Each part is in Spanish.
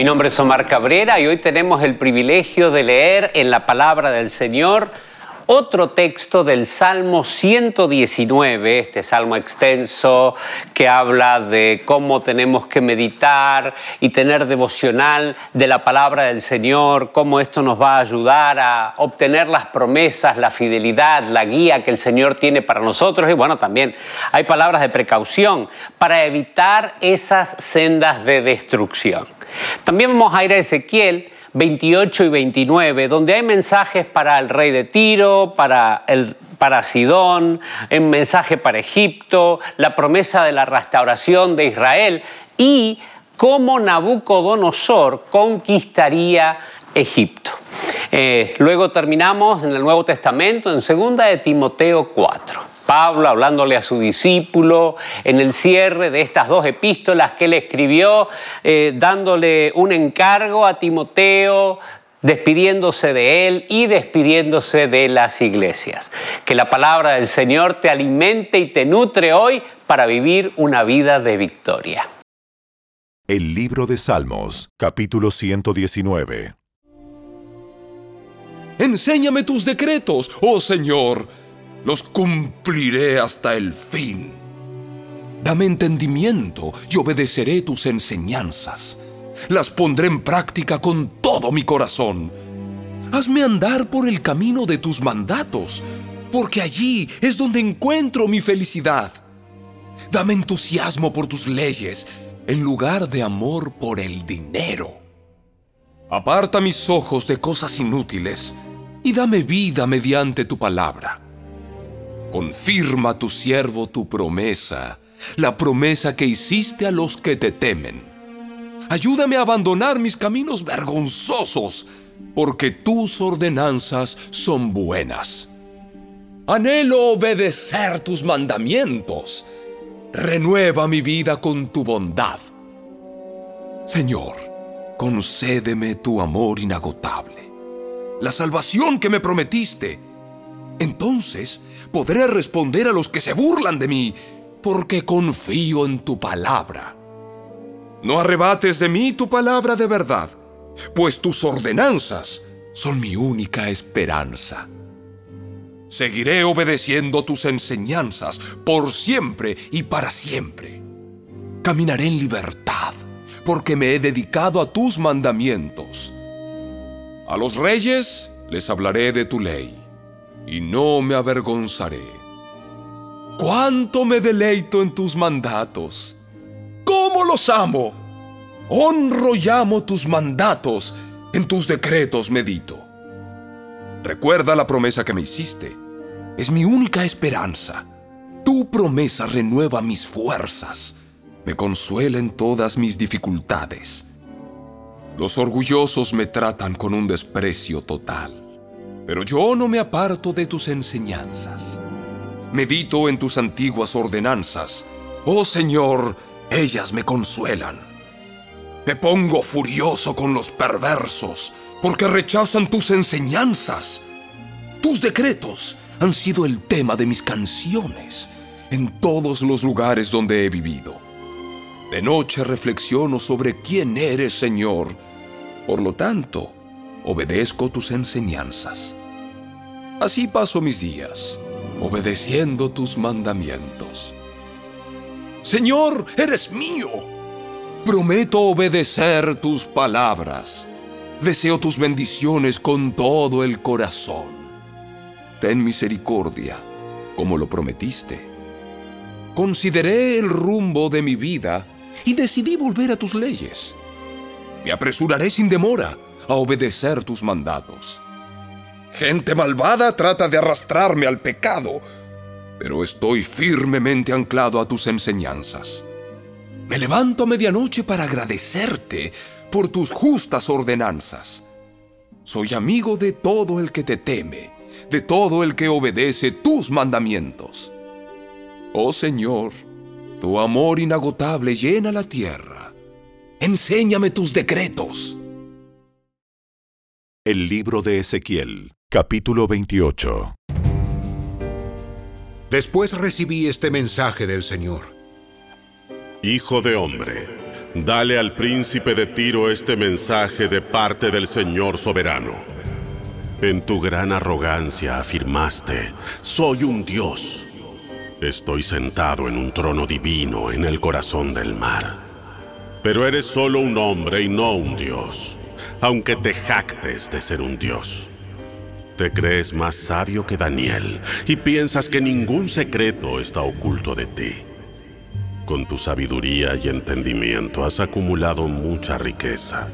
Mi nombre es Omar Cabrera y hoy tenemos el privilegio de leer en la palabra del Señor otro texto del Salmo 119, este salmo extenso que habla de cómo tenemos que meditar y tener devocional de la palabra del Señor, cómo esto nos va a ayudar a obtener las promesas, la fidelidad, la guía que el Señor tiene para nosotros. Y bueno, también hay palabras de precaución para evitar esas sendas de destrucción. También vamos a ir a Ezequiel 28 y 29, donde hay mensajes para el rey de Tiro, para, el, para Sidón, un mensaje para Egipto, la promesa de la restauración de Israel y cómo Nabucodonosor conquistaría Egipto. Eh, luego terminamos en el Nuevo Testamento, en 2 de Timoteo 4. Pablo hablándole a su discípulo en el cierre de estas dos epístolas que él escribió, eh, dándole un encargo a Timoteo, despidiéndose de él y despidiéndose de las iglesias. Que la palabra del Señor te alimente y te nutre hoy para vivir una vida de victoria. El libro de Salmos, capítulo 119. Enséñame tus decretos, oh Señor los cumpliré hasta el fin. Dame entendimiento y obedeceré tus enseñanzas. Las pondré en práctica con todo mi corazón. Hazme andar por el camino de tus mandatos, porque allí es donde encuentro mi felicidad. Dame entusiasmo por tus leyes, en lugar de amor por el dinero. Aparta mis ojos de cosas inútiles y dame vida mediante tu palabra. Confirma tu siervo tu promesa, la promesa que hiciste a los que te temen. Ayúdame a abandonar mis caminos vergonzosos, porque tus ordenanzas son buenas. Anhelo obedecer tus mandamientos. Renueva mi vida con tu bondad. Señor, concédeme tu amor inagotable, la salvación que me prometiste entonces podré responder a los que se burlan de mí, porque confío en tu palabra. No arrebates de mí tu palabra de verdad, pues tus ordenanzas son mi única esperanza. Seguiré obedeciendo tus enseñanzas por siempre y para siempre. Caminaré en libertad, porque me he dedicado a tus mandamientos. A los reyes les hablaré de tu ley y no me avergonzaré. Cuánto me deleito en tus mandatos. ¿Cómo los amo? Honro y amo tus mandatos, en tus decretos medito. Recuerda la promesa que me hiciste. Es mi única esperanza. Tu promesa renueva mis fuerzas, me consuela en todas mis dificultades. Los orgullosos me tratan con un desprecio total pero yo no me aparto de tus enseñanzas. Medito en tus antiguas ordenanzas. Oh Señor, ellas me consuelan. Me pongo furioso con los perversos, porque rechazan tus enseñanzas. Tus decretos han sido el tema de mis canciones en todos los lugares donde he vivido. De noche reflexiono sobre quién eres, Señor. Por lo tanto, obedezco tus enseñanzas. Así paso mis días, obedeciendo tus mandamientos. Señor, eres mío. Prometo obedecer tus palabras. Deseo tus bendiciones con todo el corazón. Ten misericordia, como lo prometiste. Consideré el rumbo de mi vida y decidí volver a tus leyes. Me apresuraré sin demora a obedecer tus mandatos. Gente malvada trata de arrastrarme al pecado, pero estoy firmemente anclado a tus enseñanzas. Me levanto a medianoche para agradecerte por tus justas ordenanzas. Soy amigo de todo el que te teme, de todo el que obedece tus mandamientos. Oh Señor, tu amor inagotable llena la tierra. Enséñame tus decretos. El libro de Ezequiel Capítulo 28 Después recibí este mensaje del Señor. Hijo de hombre, Dale al príncipe de Tiro este mensaje de parte del Señor soberano. En tu gran arrogancia afirmaste, soy un dios. Estoy sentado en un trono divino en el corazón del mar. Pero eres solo un hombre y no un dios, aunque te jactes de ser un dios. Te crees más sabio que Daniel y piensas que ningún secreto está oculto de ti. Con tu sabiduría y entendimiento has acumulado mucha riqueza,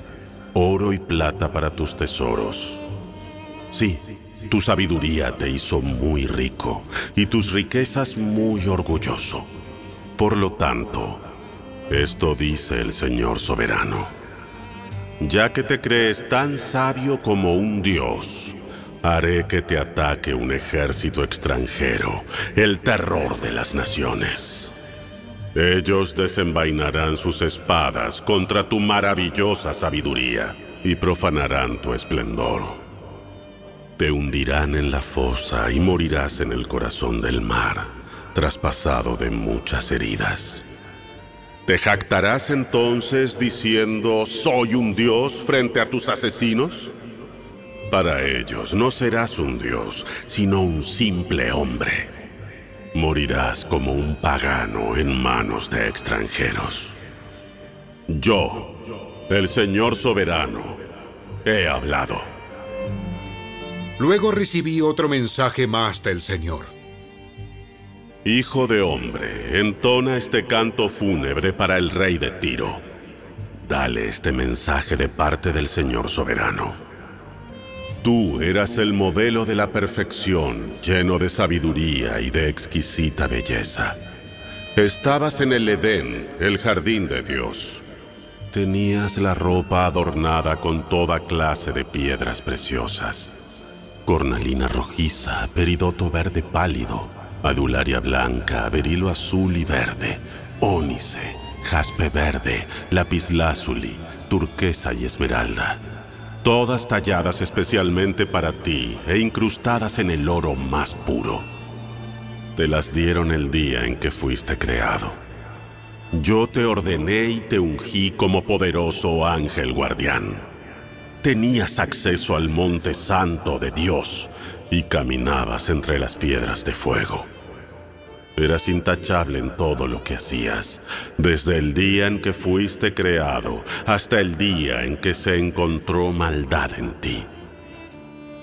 oro y plata para tus tesoros. Sí, tu sabiduría te hizo muy rico y tus riquezas muy orgulloso. Por lo tanto, esto dice el Señor soberano. Ya que te crees tan sabio como un dios, Haré que te ataque un ejército extranjero, el terror de las naciones. Ellos desenvainarán sus espadas contra tu maravillosa sabiduría y profanarán tu esplendor. Te hundirán en la fosa y morirás en el corazón del mar, traspasado de muchas heridas. ¿Te jactarás entonces diciendo, soy un dios frente a tus asesinos? Para ellos no serás un dios, sino un simple hombre. Morirás como un pagano en manos de extranjeros. Yo, el Señor soberano, he hablado. Luego recibí otro mensaje más del Señor. Hijo de hombre, entona este canto fúnebre para el rey de Tiro. Dale este mensaje de parte del Señor soberano. Tú eras el modelo de la perfección, lleno de sabiduría y de exquisita belleza. Estabas en el Edén, el jardín de Dios. Tenías la ropa adornada con toda clase de piedras preciosas. Cornalina rojiza, peridoto verde pálido, adularia blanca, berilo azul y verde, ónice, jaspe verde, lapislázuli, turquesa y esmeralda todas talladas especialmente para ti e incrustadas en el oro más puro. Te las dieron el día en que fuiste creado. Yo te ordené y te ungí como poderoso ángel guardián. Tenías acceso al monte santo de Dios y caminabas entre las piedras de fuego. Eras intachable en todo lo que hacías, desde el día en que fuiste creado hasta el día en que se encontró maldad en ti.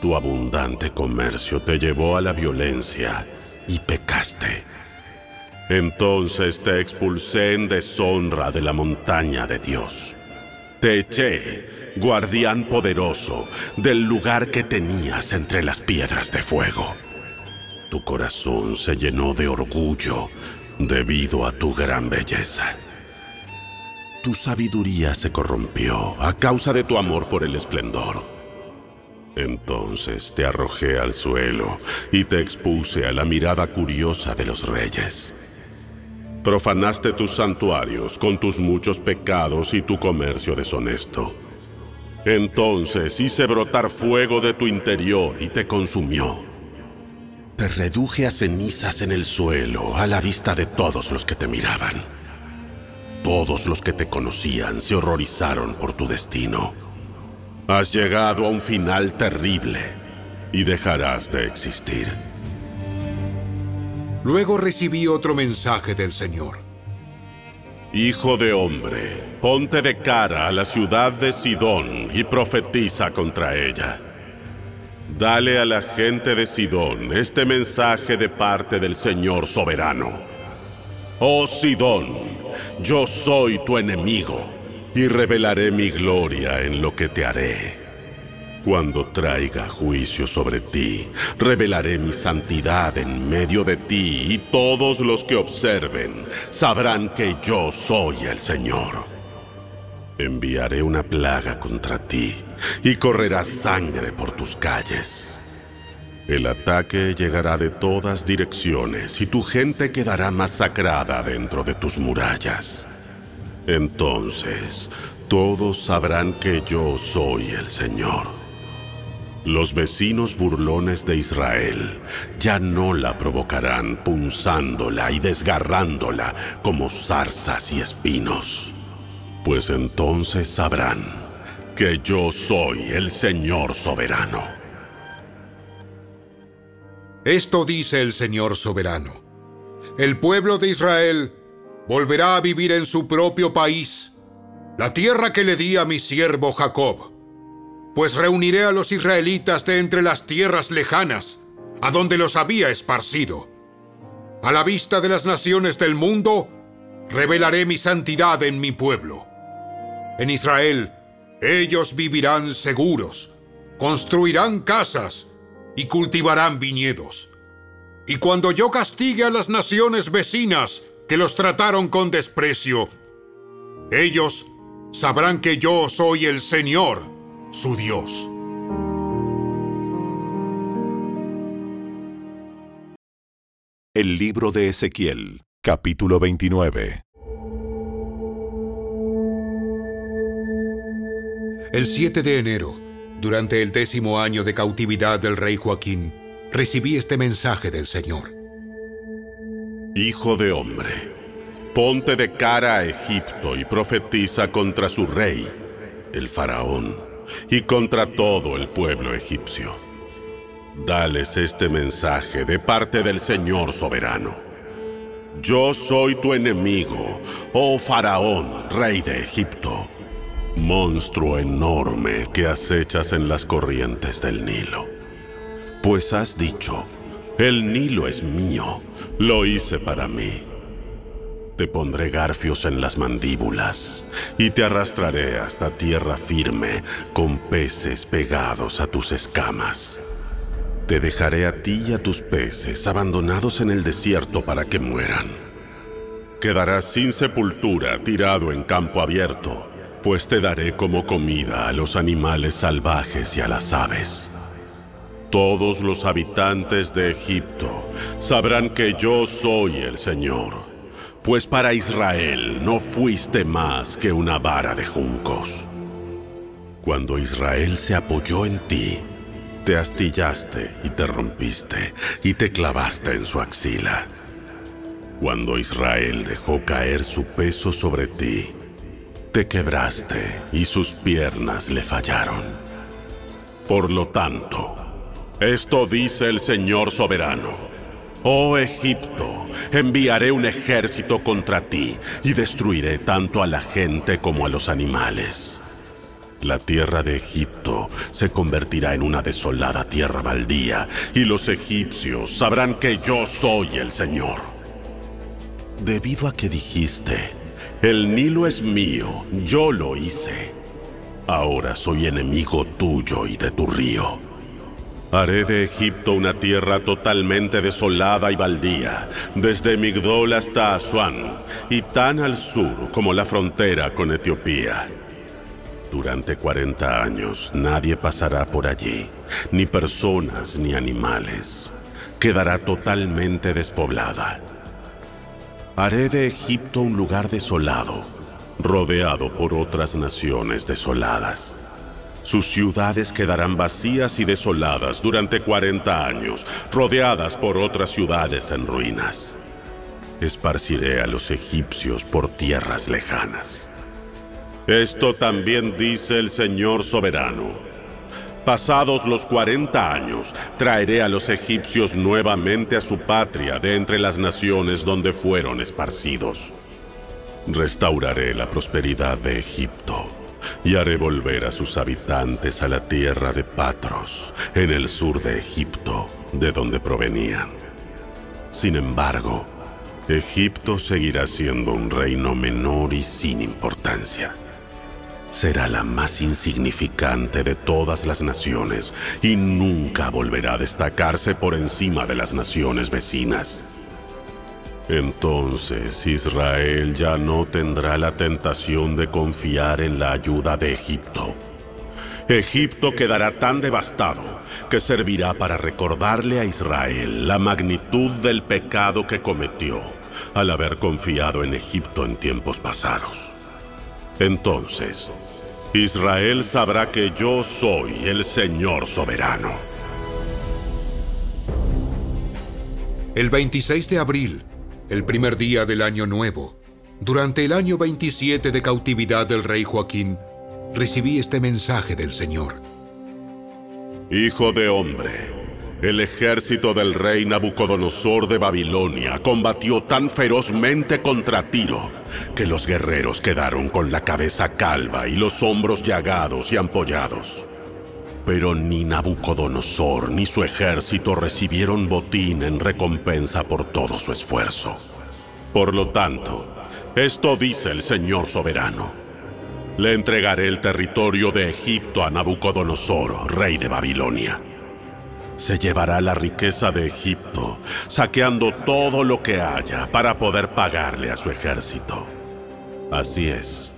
Tu abundante comercio te llevó a la violencia y pecaste. Entonces te expulsé en deshonra de la montaña de Dios. Te eché, guardián poderoso, del lugar que tenías entre las piedras de fuego. Tu corazón se llenó de orgullo debido a tu gran belleza. Tu sabiduría se corrompió a causa de tu amor por el esplendor. Entonces te arrojé al suelo y te expuse a la mirada curiosa de los reyes. Profanaste tus santuarios con tus muchos pecados y tu comercio deshonesto. Entonces hice brotar fuego de tu interior y te consumió. Te reduje a cenizas en el suelo a la vista de todos los que te miraban. Todos los que te conocían se horrorizaron por tu destino. Has llegado a un final terrible y dejarás de existir. Luego recibí otro mensaje del Señor. Hijo de hombre, ponte de cara a la ciudad de Sidón y profetiza contra ella. Dale a la gente de Sidón este mensaje de parte del Señor soberano. Oh Sidón, yo soy tu enemigo y revelaré mi gloria en lo que te haré. Cuando traiga juicio sobre ti, revelaré mi santidad en medio de ti y todos los que observen sabrán que yo soy el Señor. Enviaré una plaga contra ti y correrá sangre por tus calles. El ataque llegará de todas direcciones y tu gente quedará masacrada dentro de tus murallas. Entonces, todos sabrán que yo soy el Señor. Los vecinos burlones de Israel ya no la provocarán punzándola y desgarrándola como zarzas y espinos. Pues entonces sabrán que yo soy el Señor soberano. Esto dice el Señor soberano. El pueblo de Israel volverá a vivir en su propio país, la tierra que le di a mi siervo Jacob. Pues reuniré a los israelitas de entre las tierras lejanas, a donde los había esparcido. A la vista de las naciones del mundo, revelaré mi santidad en mi pueblo. En Israel, ellos vivirán seguros, construirán casas y cultivarán viñedos. Y cuando yo castigue a las naciones vecinas que los trataron con desprecio, ellos sabrán que yo soy el Señor, su Dios. El libro de Ezequiel, capítulo 29. El 7 de enero, durante el décimo año de cautividad del rey Joaquín, recibí este mensaje del Señor. Hijo de hombre, ponte de cara a Egipto y profetiza contra su rey, el faraón, y contra todo el pueblo egipcio. Dales este mensaje de parte del Señor soberano. Yo soy tu enemigo, oh faraón, rey de Egipto monstruo enorme que acechas en las corrientes del Nilo. Pues has dicho, el Nilo es mío, lo hice para mí. Te pondré garfios en las mandíbulas y te arrastraré hasta tierra firme con peces pegados a tus escamas. Te dejaré a ti y a tus peces abandonados en el desierto para que mueran. Quedarás sin sepultura tirado en campo abierto pues te daré como comida a los animales salvajes y a las aves. Todos los habitantes de Egipto sabrán que yo soy el Señor, pues para Israel no fuiste más que una vara de juncos. Cuando Israel se apoyó en ti, te astillaste y te rompiste y te clavaste en su axila. Cuando Israel dejó caer su peso sobre ti, te quebraste y sus piernas le fallaron. Por lo tanto, esto dice el Señor soberano. Oh Egipto, enviaré un ejército contra ti y destruiré tanto a la gente como a los animales. La tierra de Egipto se convertirá en una desolada tierra baldía y los egipcios sabrán que yo soy el Señor. Debido a que dijiste, el Nilo es mío, yo lo hice. Ahora soy enemigo tuyo y de tu río. Haré de Egipto una tierra totalmente desolada y baldía, desde Migdol hasta Asuán, y tan al sur como la frontera con Etiopía. Durante 40 años nadie pasará por allí, ni personas ni animales. Quedará totalmente despoblada Haré de Egipto un lugar desolado, rodeado por otras naciones desoladas. Sus ciudades quedarán vacías y desoladas durante 40 años, rodeadas por otras ciudades en ruinas. Esparciré a los egipcios por tierras lejanas. Esto también dice el Señor soberano Pasados los 40 años, traeré a los egipcios nuevamente a su patria de entre las naciones donde fueron esparcidos. Restauraré la prosperidad de Egipto y haré volver a sus habitantes a la tierra de Patros, en el sur de Egipto, de donde provenían. Sin embargo, Egipto seguirá siendo un reino menor y sin importancia será la más insignificante de todas las naciones y nunca volverá a destacarse por encima de las naciones vecinas. Entonces Israel ya no tendrá la tentación de confiar en la ayuda de Egipto. Egipto quedará tan devastado que servirá para recordarle a Israel la magnitud del pecado que cometió al haber confiado en Egipto en tiempos pasados. Entonces, Israel sabrá que yo soy el Señor soberano. El 26 de abril, el primer día del año nuevo, Durante el año 27 de cautividad del rey Joaquín, recibí este mensaje del Señor. Hijo de hombre, el ejército del rey Nabucodonosor de Babilonia combatió tan ferozmente contra Tiro que los guerreros quedaron con la cabeza calva y los hombros llagados y ampollados. Pero ni Nabucodonosor ni su ejército recibieron botín en recompensa por todo su esfuerzo. Por lo tanto, esto dice el Señor soberano. Le entregaré el territorio de Egipto a Nabucodonosor, rey de Babilonia se llevará la riqueza de Egipto, saqueando todo lo que haya para poder pagarle a su ejército. Así es.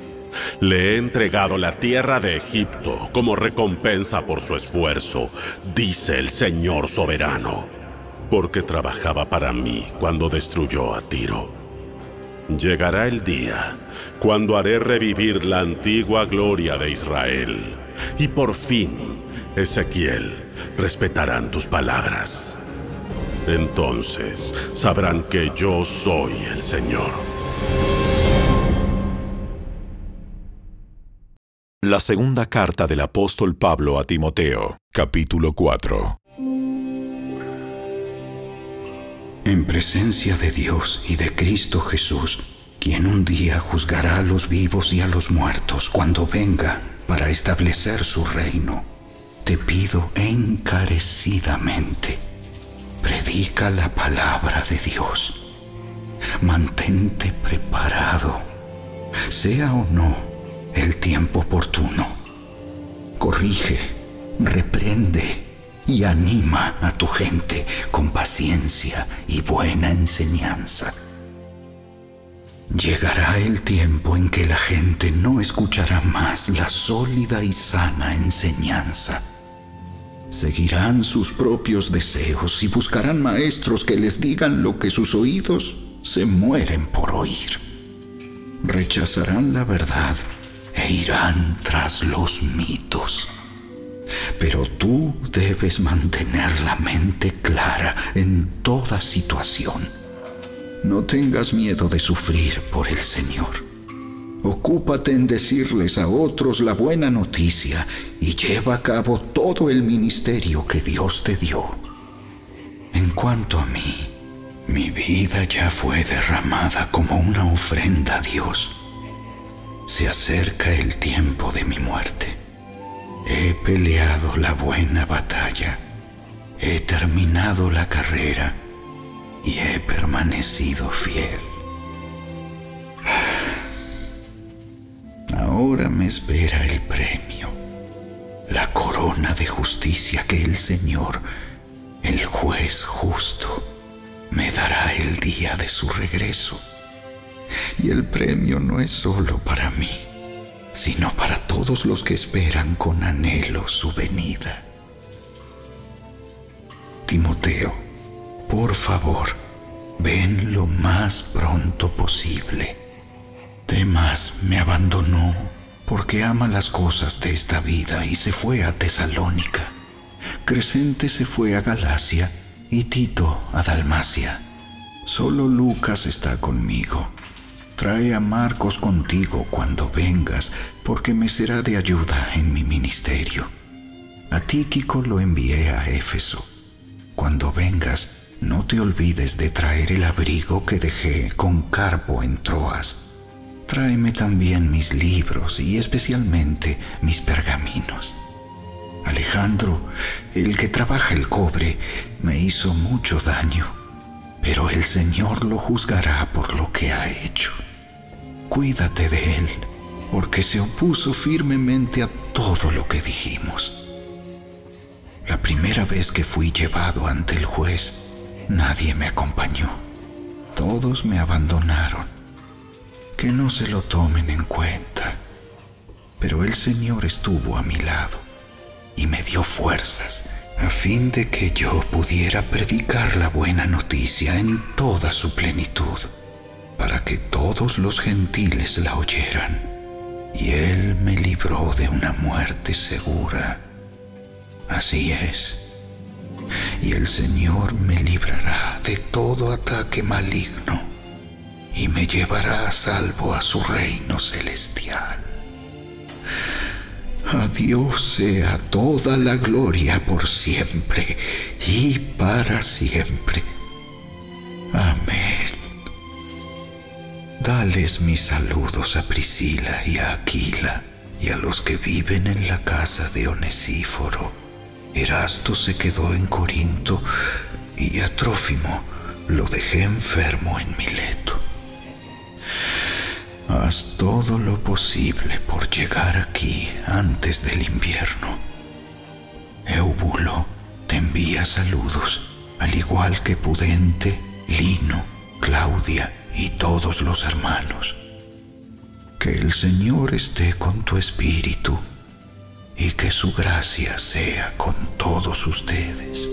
Le he entregado la tierra de Egipto como recompensa por su esfuerzo, dice el Señor soberano, porque trabajaba para mí cuando destruyó a Tiro. Llegará el día cuando haré revivir la antigua gloria de Israel, y por fin Ezequiel, respetarán tus palabras. Entonces sabrán que yo soy el Señor. La segunda carta del apóstol Pablo a Timoteo, capítulo 4. En presencia de Dios y de Cristo Jesús, quien un día juzgará a los vivos y a los muertos cuando venga para establecer su reino te pido encarecidamente, predica la palabra de Dios. Mantente preparado, sea o no el tiempo oportuno. Corrige, reprende y anima a tu gente con paciencia y buena enseñanza. Llegará el tiempo en que la gente no escuchará más la sólida y sana enseñanza seguirán sus propios deseos y buscarán maestros que les digan lo que sus oídos se mueren por oír. Rechazarán la verdad e irán tras los mitos. Pero tú debes mantener la mente clara en toda situación. No tengas miedo de sufrir por el Señor. Ocúpate en decirles a otros la buena noticia y lleva a cabo todo el ministerio que Dios te dio. En cuanto a mí, mi vida ya fue derramada como una ofrenda a Dios. Se acerca el tiempo de mi muerte. He peleado la buena batalla. He terminado la carrera y he permanecido fiel. Ahora me espera el premio, la corona de justicia que el Señor, el juez justo, me dará el día de su regreso. Y el premio no es solo para mí, sino para todos los que esperan con anhelo su venida. Timoteo, por favor, ven lo más pronto posible Temas me abandonó porque ama las cosas de esta vida y se fue a Tesalónica. Crescente se fue a Galacia y Tito a Dalmacia. Solo Lucas está conmigo. Trae a Marcos contigo cuando vengas, porque me será de ayuda en mi ministerio. A Tíquico lo envié a Éfeso. Cuando vengas, no te olvides de traer el abrigo que dejé con Carpo en Troas tráeme también mis libros y especialmente mis pergaminos. Alejandro, el que trabaja el cobre, me hizo mucho daño, pero el Señor lo juzgará por lo que ha hecho. Cuídate de él, porque se opuso firmemente a todo lo que dijimos. La primera vez que fui llevado ante el juez, nadie me acompañó. Todos me abandonaron que no se lo tomen en cuenta. Pero el Señor estuvo a mi lado y me dio fuerzas a fin de que yo pudiera predicar la buena noticia en toda su plenitud, para que todos los gentiles la oyeran. Y Él me libró de una muerte segura. Así es. Y el Señor me librará de todo ataque maligno y me llevará a salvo a su reino celestial. A sea toda la gloria por siempre y para siempre. Amén. Dales mis saludos a Priscila y a Aquila y a los que viven en la casa de Onesíforo. Erasto se quedó en Corinto y a Trófimo lo dejé enfermo en Mileto. Haz todo lo posible por llegar aquí antes del invierno. Eubulo te envía saludos, al igual que Pudente, Lino, Claudia y todos los hermanos. Que el Señor esté con tu espíritu y que su gracia sea con todos ustedes.